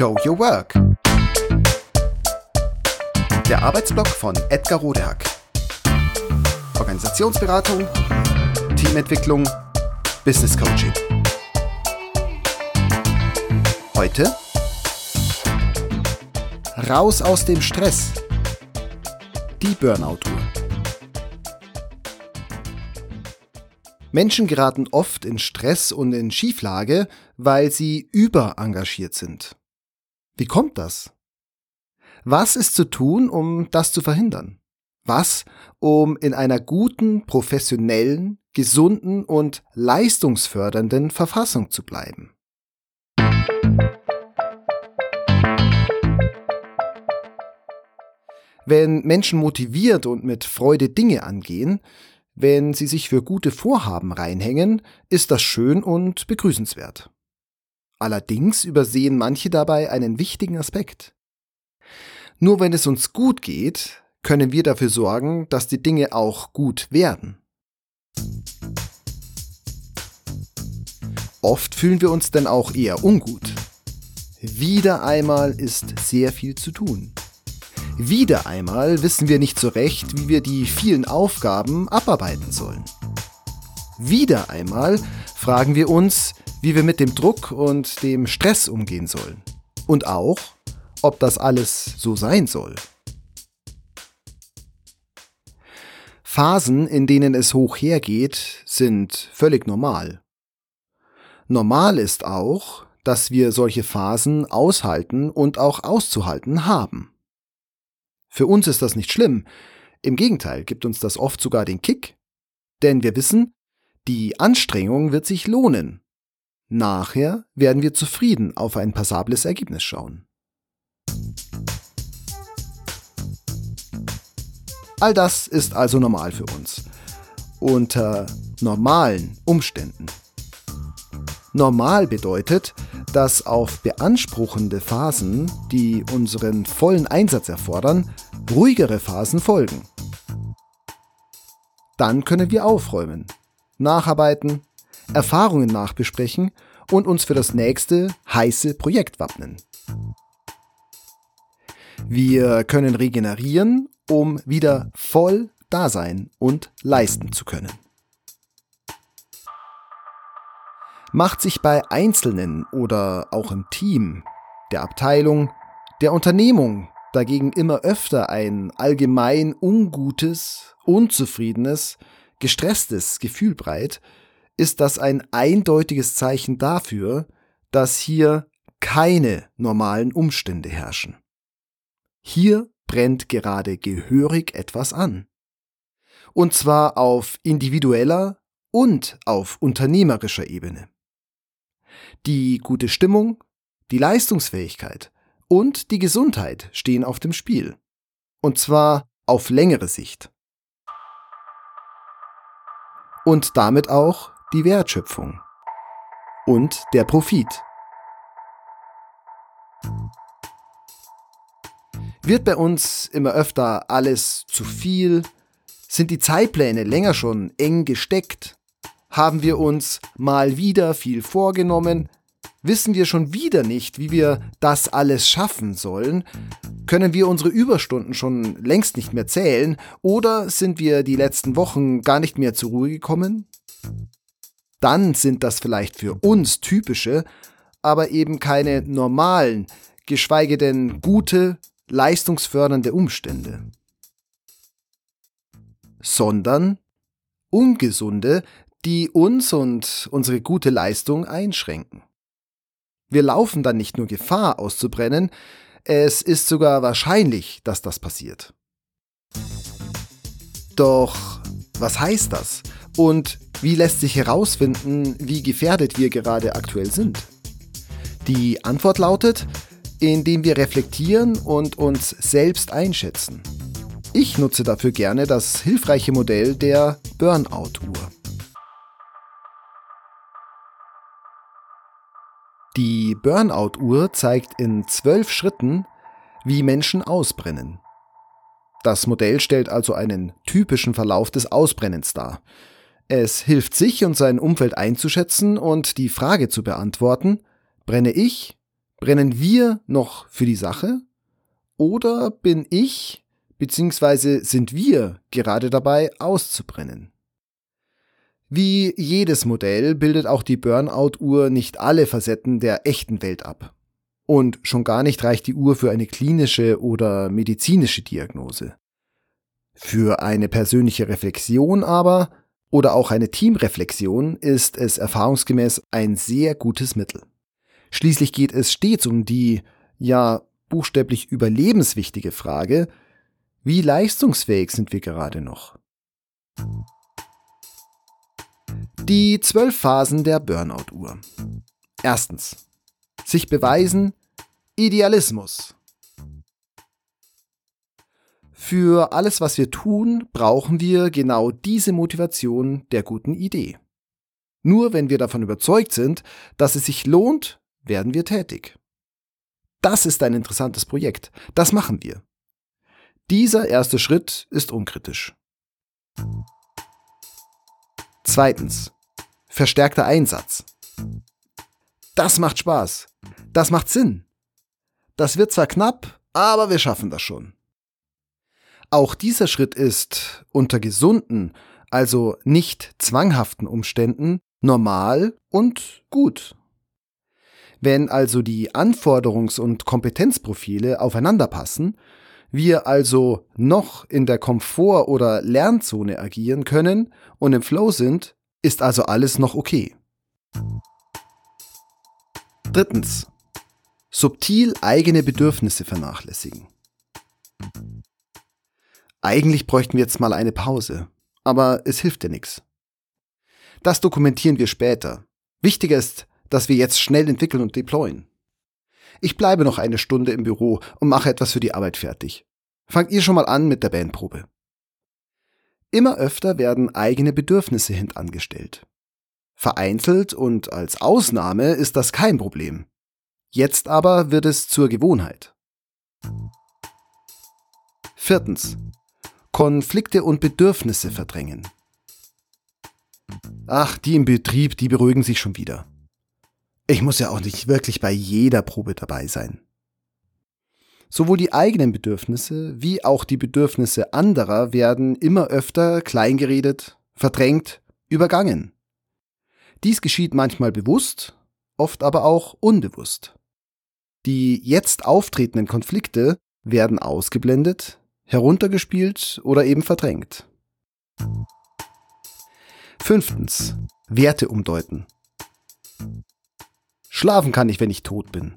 Show Your Work. Der Arbeitsblock von Edgar Rodehack. Organisationsberatung, Teamentwicklung, Business Coaching. Heute Raus aus dem Stress. Die Burnout-Uhr. Menschen geraten oft in Stress und in Schieflage, weil sie überengagiert sind. Wie kommt das? Was ist zu tun, um das zu verhindern? Was, um in einer guten, professionellen, gesunden und leistungsfördernden Verfassung zu bleiben? Wenn Menschen motiviert und mit Freude Dinge angehen, wenn sie sich für gute Vorhaben reinhängen, ist das schön und begrüßenswert. Allerdings übersehen manche dabei einen wichtigen Aspekt. Nur wenn es uns gut geht, können wir dafür sorgen, dass die Dinge auch gut werden. Oft fühlen wir uns denn auch eher ungut. Wieder einmal ist sehr viel zu tun. Wieder einmal wissen wir nicht so recht, wie wir die vielen Aufgaben abarbeiten sollen. Wieder einmal fragen wir uns, wie wir mit dem Druck und dem Stress umgehen sollen. Und auch, ob das alles so sein soll. Phasen, in denen es hoch hergeht, sind völlig normal. Normal ist auch, dass wir solche Phasen aushalten und auch auszuhalten haben. Für uns ist das nicht schlimm. Im Gegenteil gibt uns das oft sogar den Kick. Denn wir wissen, die Anstrengung wird sich lohnen. Nachher werden wir zufrieden auf ein passables Ergebnis schauen. All das ist also normal für uns. Unter normalen Umständen. Normal bedeutet, dass auf beanspruchende Phasen, die unseren vollen Einsatz erfordern, ruhigere Phasen folgen. Dann können wir aufräumen, nacharbeiten, Erfahrungen nachbesprechen und uns für das nächste heiße Projekt wappnen. Wir können regenerieren, um wieder voll da sein und leisten zu können. macht sich bei Einzelnen oder auch im Team, der Abteilung, der Unternehmung dagegen immer öfter ein allgemein ungutes, unzufriedenes, gestresstes Gefühl breit, ist das ein eindeutiges Zeichen dafür, dass hier keine normalen Umstände herrschen. Hier brennt gerade gehörig etwas an. Und zwar auf individueller und auf unternehmerischer Ebene. Die gute Stimmung, die Leistungsfähigkeit und die Gesundheit stehen auf dem Spiel. Und zwar auf längere Sicht. Und damit auch die Wertschöpfung und der Profit. Wird bei uns immer öfter alles zu viel? Sind die Zeitpläne länger schon eng gesteckt? Haben wir uns mal wieder viel vorgenommen? Wissen wir schon wieder nicht, wie wir das alles schaffen sollen? Können wir unsere Überstunden schon längst nicht mehr zählen? Oder sind wir die letzten Wochen gar nicht mehr zur Ruhe gekommen? Dann sind das vielleicht für uns typische, aber eben keine normalen, geschweige denn gute, leistungsfördernde Umstände. Sondern ungesunde, die uns und unsere gute Leistung einschränken. Wir laufen dann nicht nur Gefahr auszubrennen, es ist sogar wahrscheinlich, dass das passiert. Doch was heißt das? Und wie lässt sich herausfinden, wie gefährdet wir gerade aktuell sind? Die Antwort lautet, indem wir reflektieren und uns selbst einschätzen. Ich nutze dafür gerne das hilfreiche Modell der Burnout-Uhr. Die Burnout-Uhr zeigt in zwölf Schritten, wie Menschen ausbrennen. Das Modell stellt also einen typischen Verlauf des Ausbrennens dar. Es hilft sich und sein Umfeld einzuschätzen und die Frage zu beantworten, brenne ich, Brennen wir noch für die Sache? Oder bin ich bzw. sind wir gerade dabei auszubrennen? Wie jedes Modell bildet auch die Burnout-Uhr nicht alle Facetten der echten Welt ab. Und schon gar nicht reicht die Uhr für eine klinische oder medizinische Diagnose. Für eine persönliche Reflexion aber oder auch eine Teamreflexion ist es erfahrungsgemäß ein sehr gutes Mittel. Schließlich geht es stets um die, ja, buchstäblich überlebenswichtige Frage, wie leistungsfähig sind wir gerade noch? Die zwölf Phasen der Burnout-Uhr. Erstens. Sich beweisen. Idealismus. Für alles, was wir tun, brauchen wir genau diese Motivation der guten Idee. Nur wenn wir davon überzeugt sind, dass es sich lohnt, werden wir tätig. Das ist ein interessantes Projekt. Das machen wir. Dieser erste Schritt ist unkritisch. Zweitens. Verstärkter Einsatz. Das macht Spaß. Das macht Sinn. Das wird zwar knapp, aber wir schaffen das schon. Auch dieser Schritt ist unter gesunden, also nicht zwanghaften Umständen normal und gut. Wenn also die Anforderungs- und Kompetenzprofile aufeinander passen, wir also noch in der Komfort- oder Lernzone agieren können und im Flow sind, ist also alles noch okay. Drittens. Subtil eigene Bedürfnisse vernachlässigen. Eigentlich bräuchten wir jetzt mal eine Pause, aber es hilft dir nichts. Das dokumentieren wir später. Wichtiger ist, dass wir jetzt schnell entwickeln und deployen. Ich bleibe noch eine Stunde im Büro und mache etwas für die Arbeit fertig. Fangt ihr schon mal an mit der Bandprobe. Immer öfter werden eigene Bedürfnisse hintangestellt. Vereinzelt und als Ausnahme ist das kein Problem. Jetzt aber wird es zur Gewohnheit. Viertens. Konflikte und Bedürfnisse verdrängen. Ach, die im Betrieb, die beruhigen sich schon wieder. Ich muss ja auch nicht wirklich bei jeder Probe dabei sein. Sowohl die eigenen Bedürfnisse wie auch die Bedürfnisse anderer werden immer öfter kleingeredet, verdrängt, übergangen. Dies geschieht manchmal bewusst, oft aber auch unbewusst. Die jetzt auftretenden Konflikte werden ausgeblendet, heruntergespielt oder eben verdrängt. Fünftens. Werte umdeuten. Schlafen kann ich, wenn ich tot bin.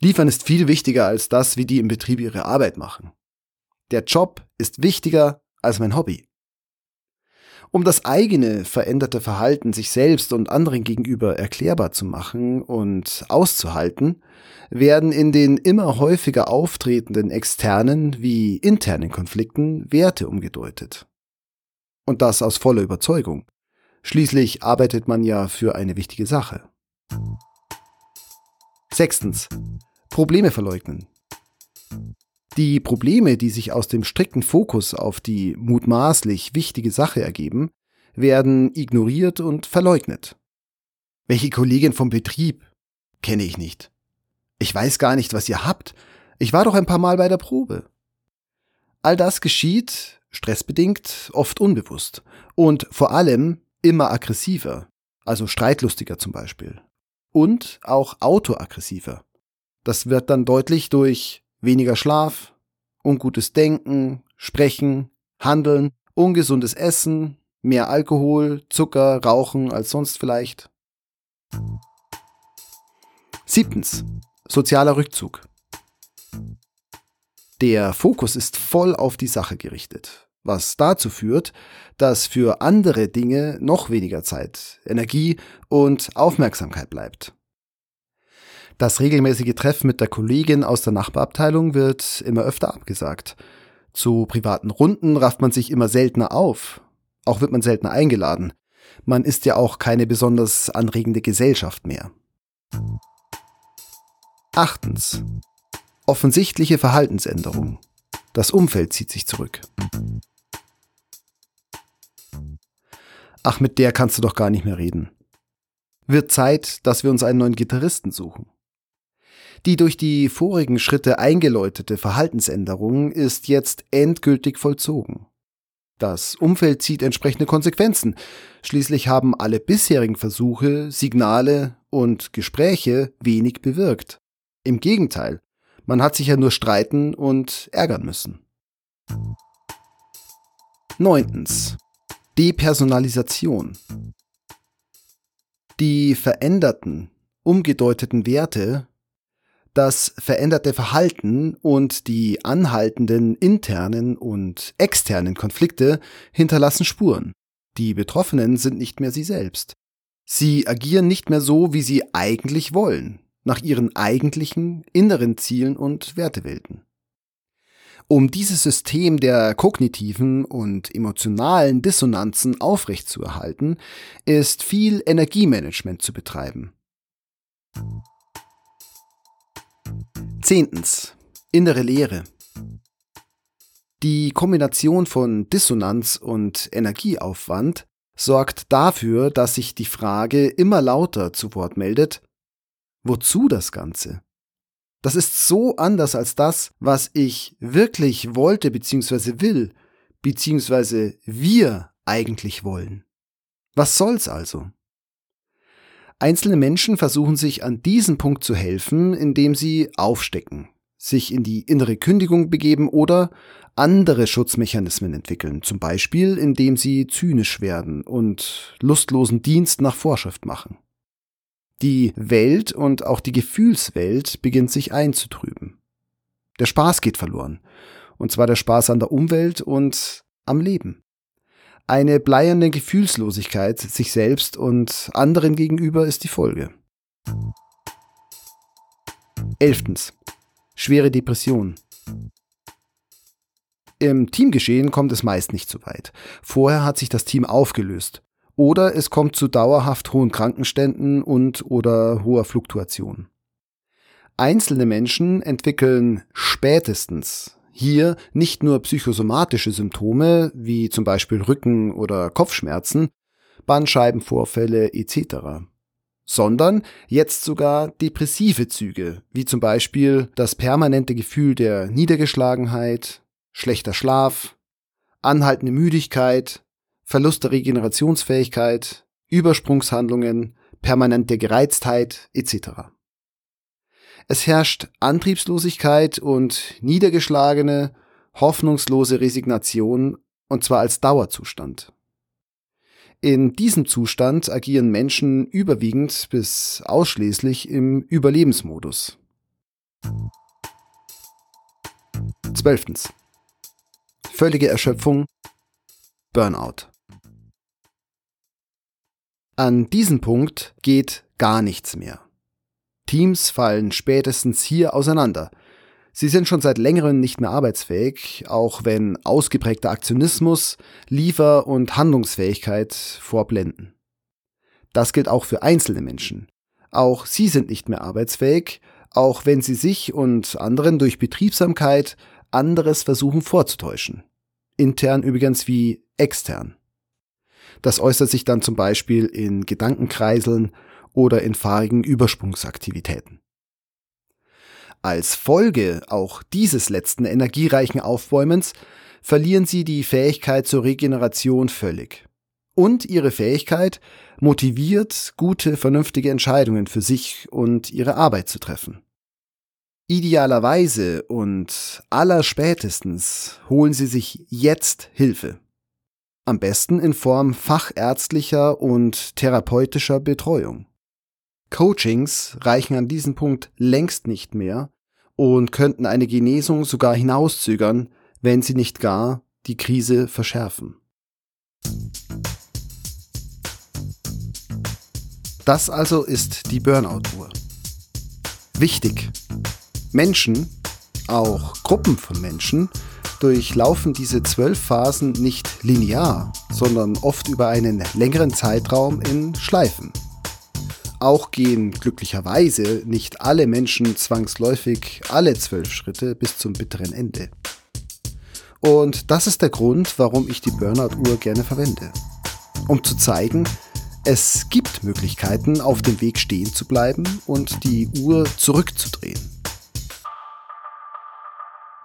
Liefern ist viel wichtiger als das, wie die im Betrieb ihre Arbeit machen. Der Job ist wichtiger als mein Hobby. Um das eigene veränderte Verhalten sich selbst und anderen gegenüber erklärbar zu machen und auszuhalten, werden in den immer häufiger auftretenden externen wie internen Konflikten Werte umgedeutet. Und das aus voller Überzeugung. Schließlich arbeitet man ja für eine wichtige Sache. Sechstens. Probleme verleugnen. Die Probleme, die sich aus dem strikten Fokus auf die mutmaßlich wichtige Sache ergeben, werden ignoriert und verleugnet. Welche Kollegin vom Betrieb? Kenne ich nicht. Ich weiß gar nicht, was ihr habt. Ich war doch ein paar Mal bei der Probe. All das geschieht, stressbedingt, oft unbewusst und vor allem immer aggressiver, also streitlustiger zum Beispiel und auch autoaggressiver. Das wird dann deutlich durch weniger Schlaf, ungutes Denken, Sprechen, Handeln, ungesundes Essen, mehr Alkohol, Zucker, Rauchen als sonst vielleicht. Siebtens. Sozialer Rückzug. Der Fokus ist voll auf die Sache gerichtet, was dazu führt, dass für andere Dinge noch weniger Zeit, Energie und Aufmerksamkeit bleibt. Das regelmäßige Treffen mit der Kollegin aus der Nachbarabteilung wird immer öfter abgesagt. Zu privaten Runden rafft man sich immer seltener auf. Auch wird man seltener eingeladen. Man ist ja auch keine besonders anregende Gesellschaft mehr. Achtens. Offensichtliche Verhaltensänderung. Das Umfeld zieht sich zurück. Ach, mit der kannst du doch gar nicht mehr reden. Wird Zeit, dass wir uns einen neuen Gitarristen suchen. Die durch die vorigen Schritte eingeläutete Verhaltensänderung ist jetzt endgültig vollzogen. Das Umfeld zieht entsprechende Konsequenzen. Schließlich haben alle bisherigen Versuche, Signale und Gespräche wenig bewirkt. Im Gegenteil, man hat sich ja nur streiten und ärgern müssen. Neuntens. Depersonalisation. Die veränderten, umgedeuteten Werte das veränderte Verhalten und die anhaltenden internen und externen Konflikte hinterlassen Spuren. Die Betroffenen sind nicht mehr sie selbst. Sie agieren nicht mehr so, wie sie eigentlich wollen, nach ihren eigentlichen inneren Zielen und Wertewelten. Um dieses System der kognitiven und emotionalen Dissonanzen aufrechtzuerhalten, ist viel Energiemanagement zu betreiben. Zehntens. Innere Leere. Die Kombination von Dissonanz und Energieaufwand sorgt dafür, dass sich die Frage immer lauter zu Wort meldet, wozu das Ganze? Das ist so anders als das, was ich wirklich wollte bzw. will, bzw. wir eigentlich wollen. Was soll's also? Einzelne Menschen versuchen sich an diesem Punkt zu helfen, indem sie aufstecken, sich in die innere Kündigung begeben oder andere Schutzmechanismen entwickeln, zum Beispiel indem sie zynisch werden und lustlosen Dienst nach Vorschrift machen. Die Welt und auch die Gefühlswelt beginnt sich einzutrüben. Der Spaß geht verloren, und zwar der Spaß an der Umwelt und am Leben. Eine bleiernde Gefühlslosigkeit sich selbst und anderen gegenüber ist die Folge. Elftens. Schwere Depression. Im Teamgeschehen kommt es meist nicht so weit. Vorher hat sich das Team aufgelöst. Oder es kommt zu dauerhaft hohen Krankenständen und oder hoher Fluktuation. Einzelne Menschen entwickeln spätestens hier nicht nur psychosomatische Symptome wie zum Beispiel Rücken- oder Kopfschmerzen, Bandscheibenvorfälle etc., sondern jetzt sogar depressive Züge, wie zum Beispiel das permanente Gefühl der Niedergeschlagenheit, schlechter Schlaf, anhaltende Müdigkeit, Verlust der Regenerationsfähigkeit, Übersprungshandlungen, permanente Gereiztheit etc. Es herrscht Antriebslosigkeit und niedergeschlagene, hoffnungslose Resignation, und zwar als Dauerzustand. In diesem Zustand agieren Menschen überwiegend bis ausschließlich im Überlebensmodus. Zwölftens. Völlige Erschöpfung, Burnout. An diesem Punkt geht gar nichts mehr. Teams fallen spätestens hier auseinander. Sie sind schon seit längerem nicht mehr arbeitsfähig, auch wenn ausgeprägter Aktionismus, Liefer- und Handlungsfähigkeit vorblenden. Das gilt auch für einzelne Menschen. Auch sie sind nicht mehr arbeitsfähig, auch wenn sie sich und anderen durch Betriebsamkeit anderes versuchen vorzutäuschen. Intern übrigens wie extern. Das äußert sich dann zum Beispiel in Gedankenkreiseln, oder in fahrigen Übersprungsaktivitäten. Als Folge auch dieses letzten energiereichen Aufbäumens verlieren sie die Fähigkeit zur Regeneration völlig. Und ihre Fähigkeit motiviert, gute, vernünftige Entscheidungen für sich und ihre Arbeit zu treffen. Idealerweise und allerspätestens holen sie sich jetzt Hilfe. Am besten in Form fachärztlicher und therapeutischer Betreuung. Coachings reichen an diesem Punkt längst nicht mehr und könnten eine Genesung sogar hinauszögern, wenn sie nicht gar die Krise verschärfen. Das also ist die Burnout-Uhr. Wichtig. Menschen, auch Gruppen von Menschen, durchlaufen diese zwölf Phasen nicht linear, sondern oft über einen längeren Zeitraum in Schleifen. Auch gehen glücklicherweise nicht alle Menschen zwangsläufig alle zwölf Schritte bis zum bitteren Ende. Und das ist der Grund, warum ich die Burnout-Uhr gerne verwende. Um zu zeigen, Es gibt Möglichkeiten, auf dem Weg stehen zu bleiben und die Uhr zurückzudrehen.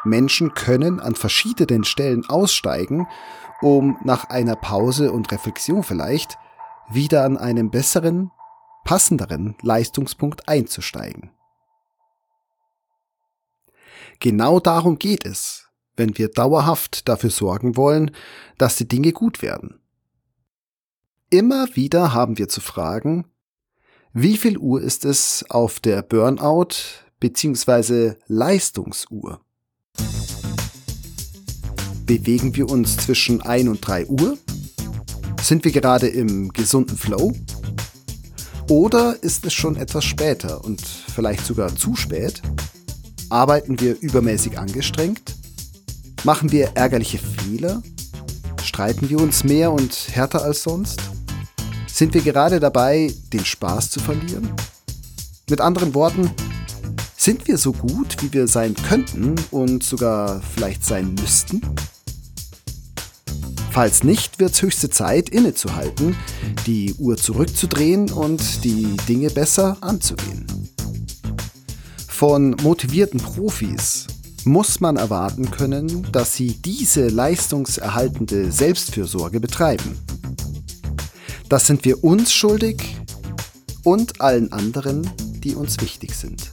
Menschen können an verschiedenen Stellen aussteigen, um nach einer Pause und Reflexion vielleicht wieder an einem besseren, passenderen Leistungspunkt einzusteigen. Genau darum geht es, wenn wir dauerhaft dafür sorgen wollen, dass die Dinge gut werden. Immer wieder haben wir zu fragen, wie viel Uhr ist es auf der Burnout bzw. Leistungsuhr? Bewegen wir uns zwischen 1 und 3 Uhr? Sind wir gerade im gesunden Flow? Oder ist es schon etwas später und vielleicht sogar zu spät? Arbeiten wir übermäßig angestrengt? Machen wir ärgerliche Fehler? Streiten wir uns mehr und härter als sonst? Sind wir gerade dabei, den Spaß zu verlieren? Mit anderen Worten, sind wir so gut, wie wir sein könnten und sogar vielleicht sein müssten? Falls nicht, wird es höchste Zeit, innezuhalten, die Uhr zurückzudrehen und die Dinge besser anzugehen. Von motivierten Profis muss man erwarten können, dass sie diese leistungserhaltende Selbstfürsorge betreiben. Das sind wir uns schuldig und allen anderen, die uns wichtig sind.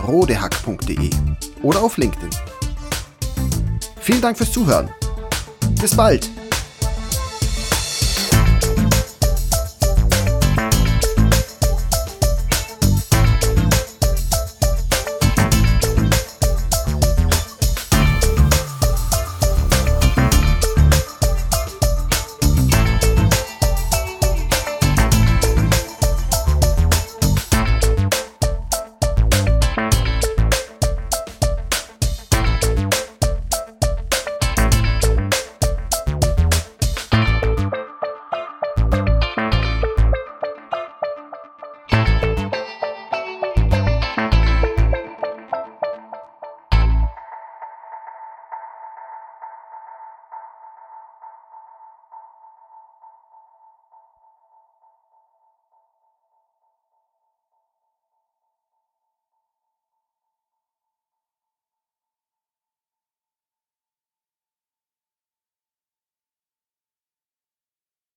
info@rodehack.de oder auf LinkedIn. Vielen Dank fürs Zuhören. Bis bald.